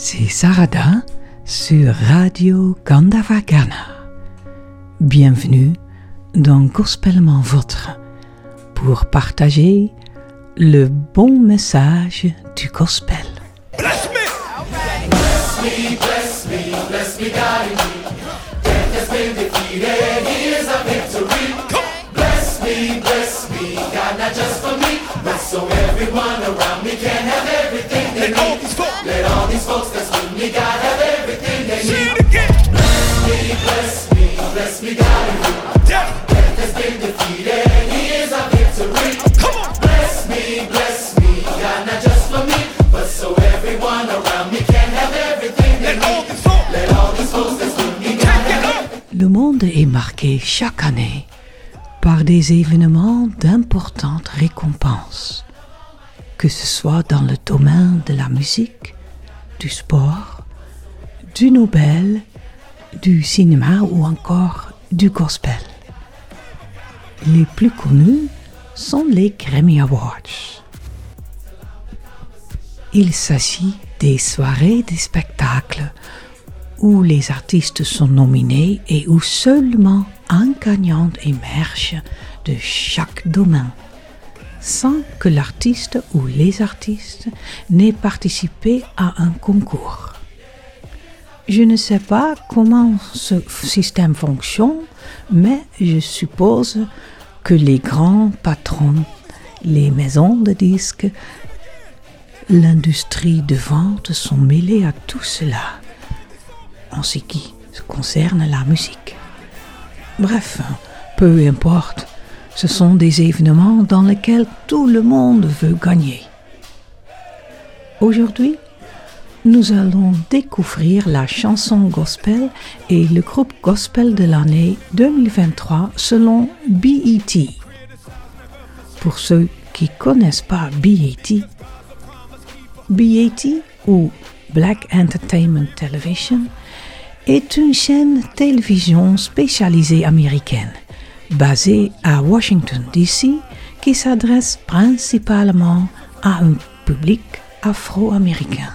C'est Sarada sur Radio Gandavagana. Bienvenue dans Gospellement Votre pour partager le bon message du gospel. Bless me! Bless me, bless me, bless me, guide me. Has been defeated, here's our victory. Bless me, bless me, God, not just for me, but so everyone around me can chaque année par des événements d'importantes récompenses, que ce soit dans le domaine de la musique, du sport, du Nobel, du cinéma ou encore du gospel. Les plus connus sont les Grammy Awards. Il s'agit des soirées des spectacles où les artistes sont nominés et où seulement un gagnant émerge de chaque domaine, sans que l'artiste ou les artistes n'aient participé à un concours. Je ne sais pas comment ce système fonctionne, mais je suppose que les grands patrons, les maisons de disques, l'industrie de vente sont mêlés à tout cela en ce qui concerne la musique. Bref, peu importe, ce sont des événements dans lesquels tout le monde veut gagner. Aujourd'hui, nous allons découvrir la chanson gospel et le groupe gospel de l'année 2023 selon BET. Pour ceux qui connaissent pas BET, BET ou Black Entertainment Television est une chaîne télévision spécialisée américaine basée à Washington, D.C. qui s'adresse principalement à un public afro-américain.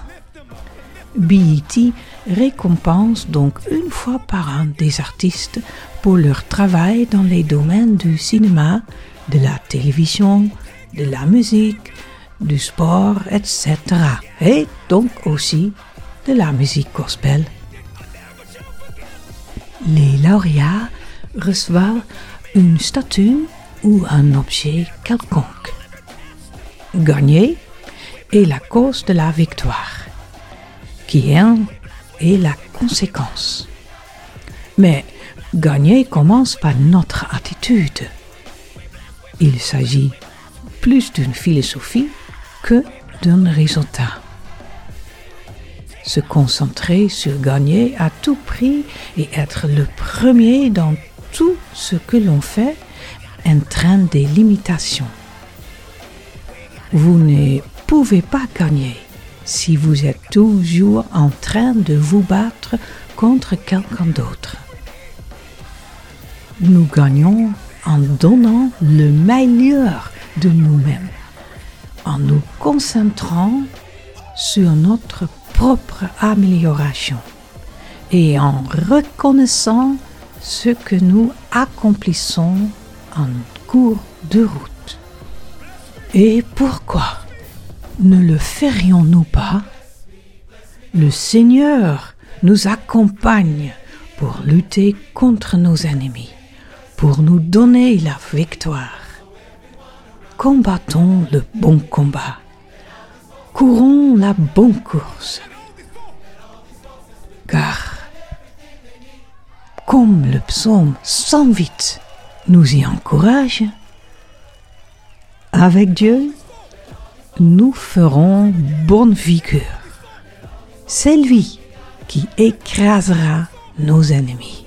BET récompense donc une fois par an des artistes pour leur travail dans les domaines du cinéma, de la télévision, de la musique, du sport, etc. Et donc aussi de la musique gospel. Les lauréats reçoivent une statue ou un objet quelconque. Gagner est la cause de la victoire, qui est, est la conséquence. Mais gagner commence par notre attitude. Il s'agit plus d'une philosophie que d'un résultat. Se concentrer sur gagner à tout prix et être le premier dans tout ce que l'on fait entraîne des limitations. Vous ne pouvez pas gagner si vous êtes toujours en train de vous battre contre quelqu'un d'autre. Nous gagnons en donnant le meilleur de nous-mêmes, en nous concentrant sur notre propre amélioration et en reconnaissant ce que nous accomplissons en cours de route. Et pourquoi ne le ferions-nous pas? Le Seigneur nous accompagne pour lutter contre nos ennemis, pour nous donner la victoire. Combattons le bon combat. Courons la bonne course. Car, comme le psaume 108 nous y encourage, avec Dieu, nous ferons bonne vigueur. C'est lui qui écrasera nos ennemis.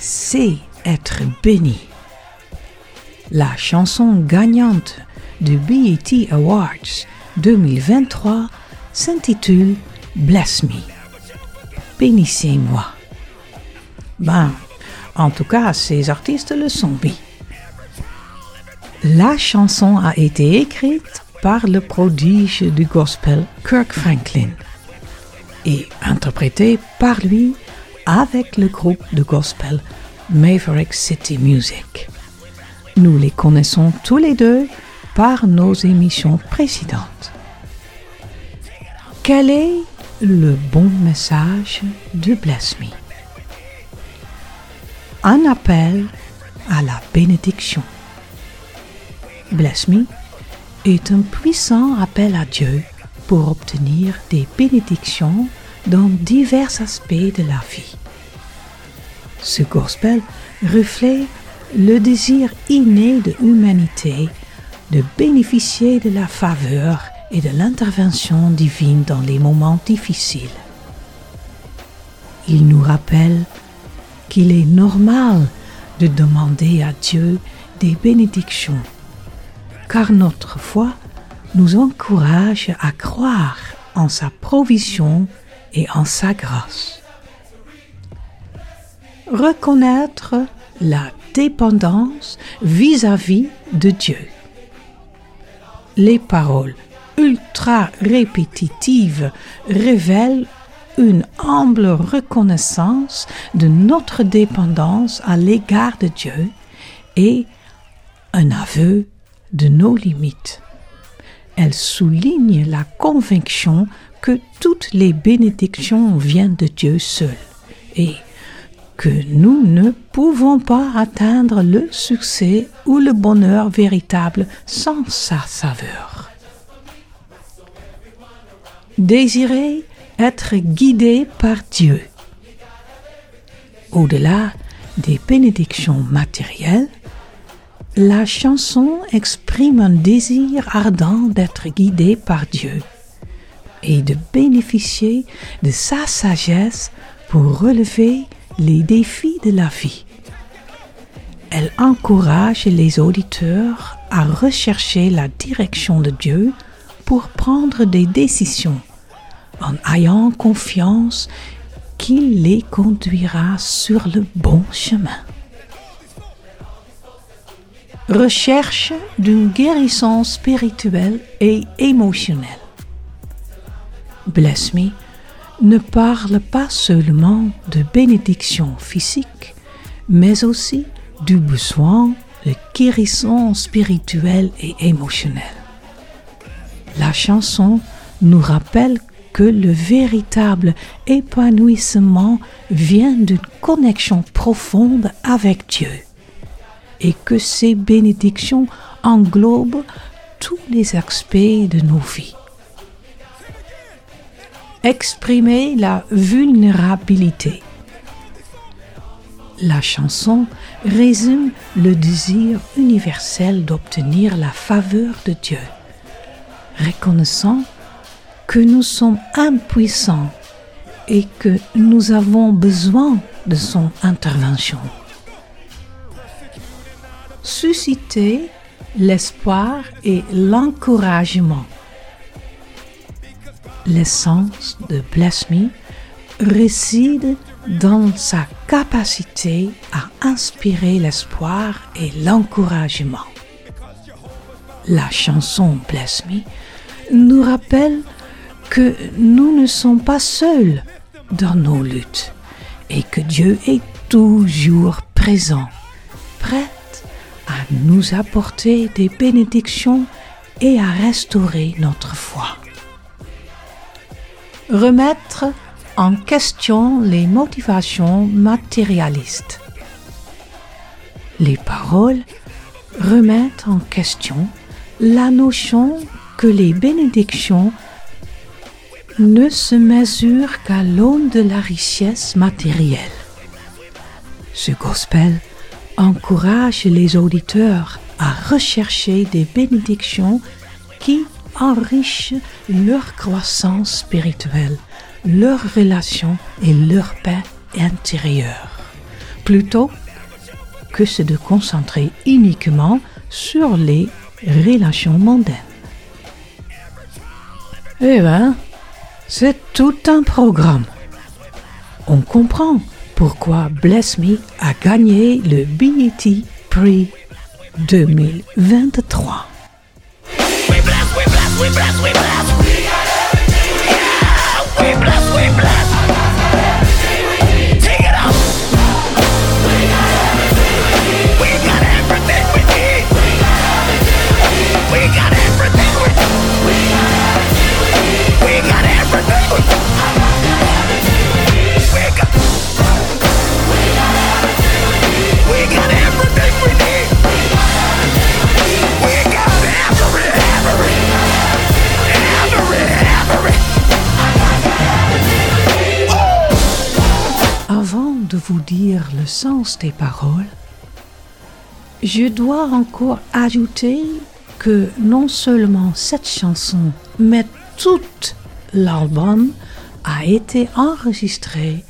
c'est être béni. La chanson gagnante du BET Awards 2023 s'intitule Bless Me. Bénissez-moi. Ben, en tout cas, ces artistes le sont, oui. La chanson a été écrite par le prodige du gospel Kirk Franklin et interprétée par lui avec le groupe de gospel Maverick City Music. Nous les connaissons tous les deux par nos émissions précédentes. Quel est le bon message de Bless Me? Un appel à la bénédiction. Bless Me est un puissant appel à Dieu pour obtenir des bénédictions dans divers aspects de la vie. Ce gospel reflète le désir inné de l'humanité de bénéficier de la faveur et de l'intervention divine dans les moments difficiles. Il nous rappelle qu'il est normal de demander à Dieu des bénédictions, car notre foi nous encourage à croire en sa provision et en sa grâce. Reconnaître la dépendance vis-à-vis de Dieu. Les paroles ultra répétitives révèlent une humble reconnaissance de notre dépendance à l'égard de Dieu et un aveu de nos limites. Elles soulignent la conviction que toutes les bénédictions viennent de Dieu seul et que nous ne pouvons pas atteindre le succès ou le bonheur véritable sans sa saveur. Désirer être guidé par Dieu. Au-delà des bénédictions matérielles, la chanson exprime un désir ardent d'être guidé par Dieu et de bénéficier de sa sagesse pour relever les défis de la vie. Elle encourage les auditeurs à rechercher la direction de Dieu pour prendre des décisions en ayant confiance qu'il les conduira sur le bon chemin. Recherche d'une guérison spirituelle et émotionnelle. Bless Me ne parle pas seulement de bénédiction physique, mais aussi du besoin de guérison spirituelle et émotionnelle. La chanson nous rappelle que le véritable épanouissement vient d'une connexion profonde avec Dieu et que ces bénédictions englobent tous les aspects de nos vies. Exprimer la vulnérabilité. La chanson résume le désir universel d'obtenir la faveur de Dieu, reconnaissant que nous sommes impuissants et que nous avons besoin de son intervention. Susciter l'espoir et l'encouragement. L'essence de Bless Me réside dans sa capacité à inspirer l'espoir et l'encouragement. La chanson Bless Me nous rappelle que nous ne sommes pas seuls dans nos luttes et que Dieu est toujours présent, prêt à nous apporter des bénédictions et à restaurer notre foi. Remettre en question les motivations matérialistes. Les paroles remettent en question la notion que les bénédictions ne se mesurent qu'à l'aune de la richesse matérielle. Ce gospel encourage les auditeurs à rechercher des bénédictions qui enrichissent leur croissance spirituelle, leur relation et leur paix intérieure, plutôt que c'est de concentrer uniquement sur les relations mondaines. Eh ben, c'est tout un programme. On comprend pourquoi Bless Me a gagné le BET Prix 2023. We bless, we bless, we bless, we bless. Yeah, we bless, we bless. Des paroles, je dois encore ajouter que non seulement cette chanson, mais tout l'album a été enregistré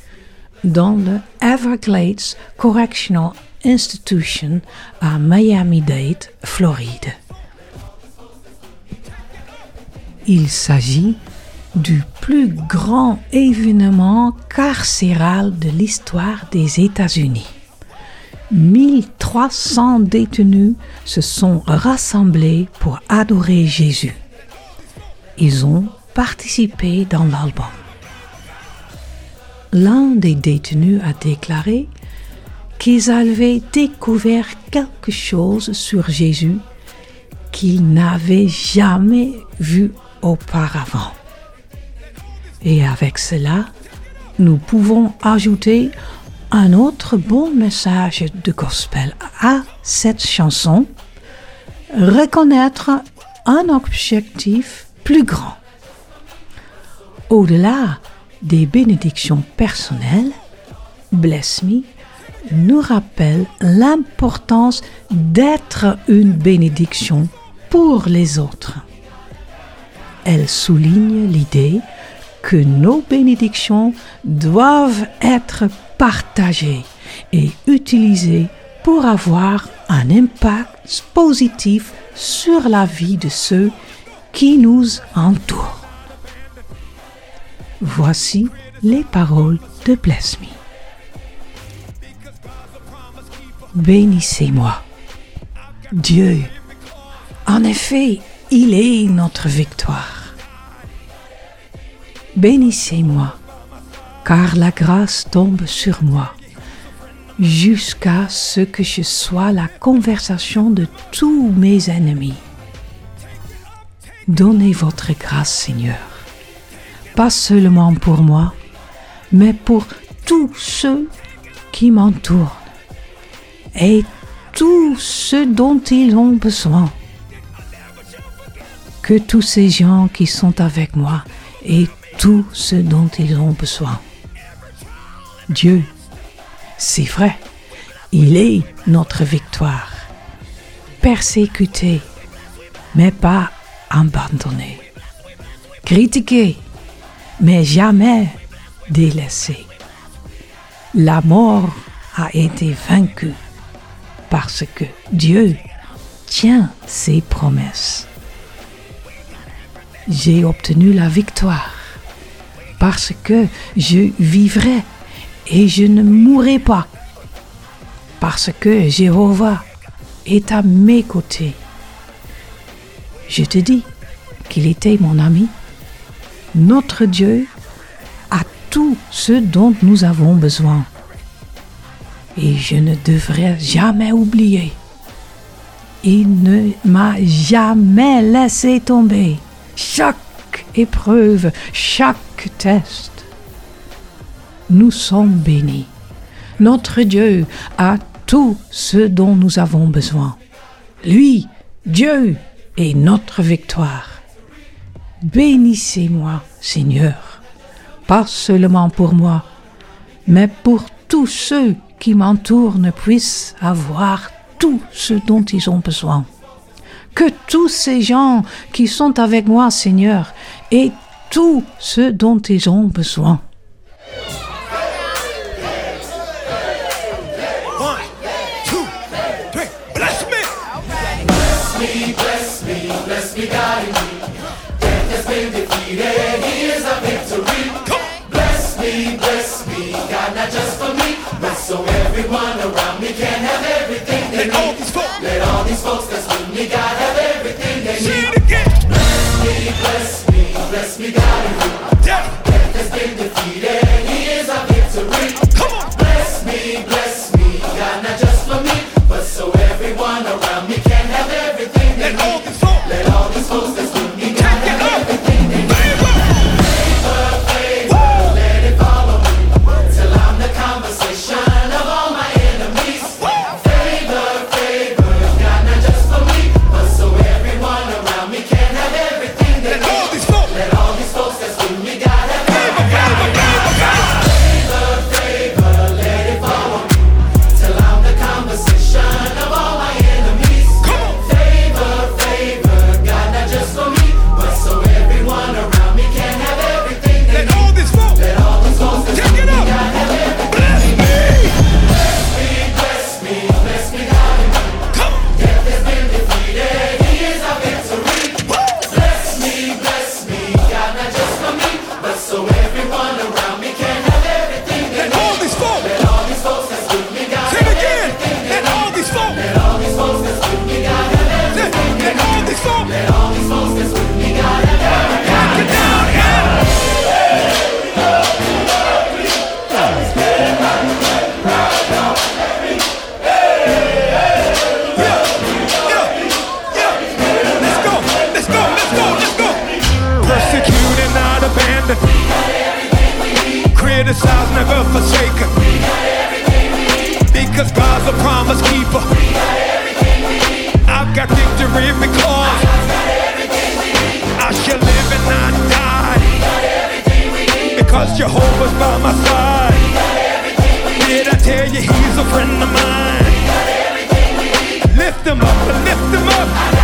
dans le Everglades Correctional Institution à Miami-Dade, Floride. Il s'agit du plus grand événement carcéral de l'histoire des États-Unis. 1300 détenus se sont rassemblés pour adorer Jésus. Ils ont participé dans l'album. L'un des détenus a déclaré qu'ils avaient découvert quelque chose sur Jésus qu'ils n'avaient jamais vu auparavant. Et avec cela, nous pouvons ajouter un autre bon message de gospel à cette chanson, reconnaître un objectif plus grand. Au-delà des bénédictions personnelles, Bless Me nous rappelle l'importance d'être une bénédiction pour les autres. Elle souligne l'idée que nos bénédictions doivent être partagées et utilisées pour avoir un impact positif sur la vie de ceux qui nous entourent. Voici les paroles de Bless Me. Bénissez-moi. Dieu, en effet, il est notre victoire. Bénissez-moi, car la grâce tombe sur moi, jusqu'à ce que je sois la conversation de tous mes ennemis. Donnez votre grâce, Seigneur, pas seulement pour moi, mais pour tous ceux qui m'entourent et tout ce dont ils ont besoin. Que tous ces gens qui sont avec moi aient tout ce dont ils ont besoin. Dieu, c'est vrai, il est notre victoire. Persécuté, mais pas abandonné. Critiqué, mais jamais délaissé. La mort a été vaincue parce que Dieu tient ses promesses. J'ai obtenu la victoire parce que je vivrai et je ne mourrai pas parce que Jéhovah est à mes côtés. Je te dis qu'il était mon ami. Notre Dieu a tout ce dont nous avons besoin. Et je ne devrais jamais oublier. Il ne m'a jamais laissé tomber. Chaque épreuve, chaque quelques tests, nous sommes bénis. Notre Dieu a tout ce dont nous avons besoin. Lui, Dieu, est notre victoire. Bénissez-moi, Seigneur, pas seulement pour moi, mais pour tous ceux qui m'entourent ne puissent avoir tout ce dont ils ont besoin. Que tous ces gens qui sont avec moi, Seigneur, aient tout ce dont ils ont besoin. Bless me, bless me, bless me, criticized, never forsaken. We got everything we need. Because God's a promise keeper. We got everything we need. I've got victory because I've got everything we need. I shall live and not die. We got everything we need. Because Jehovah's by my side. We got everything we need. Did I tell you he's a friend of mine? We got everything we need. Lift him up, lift him up.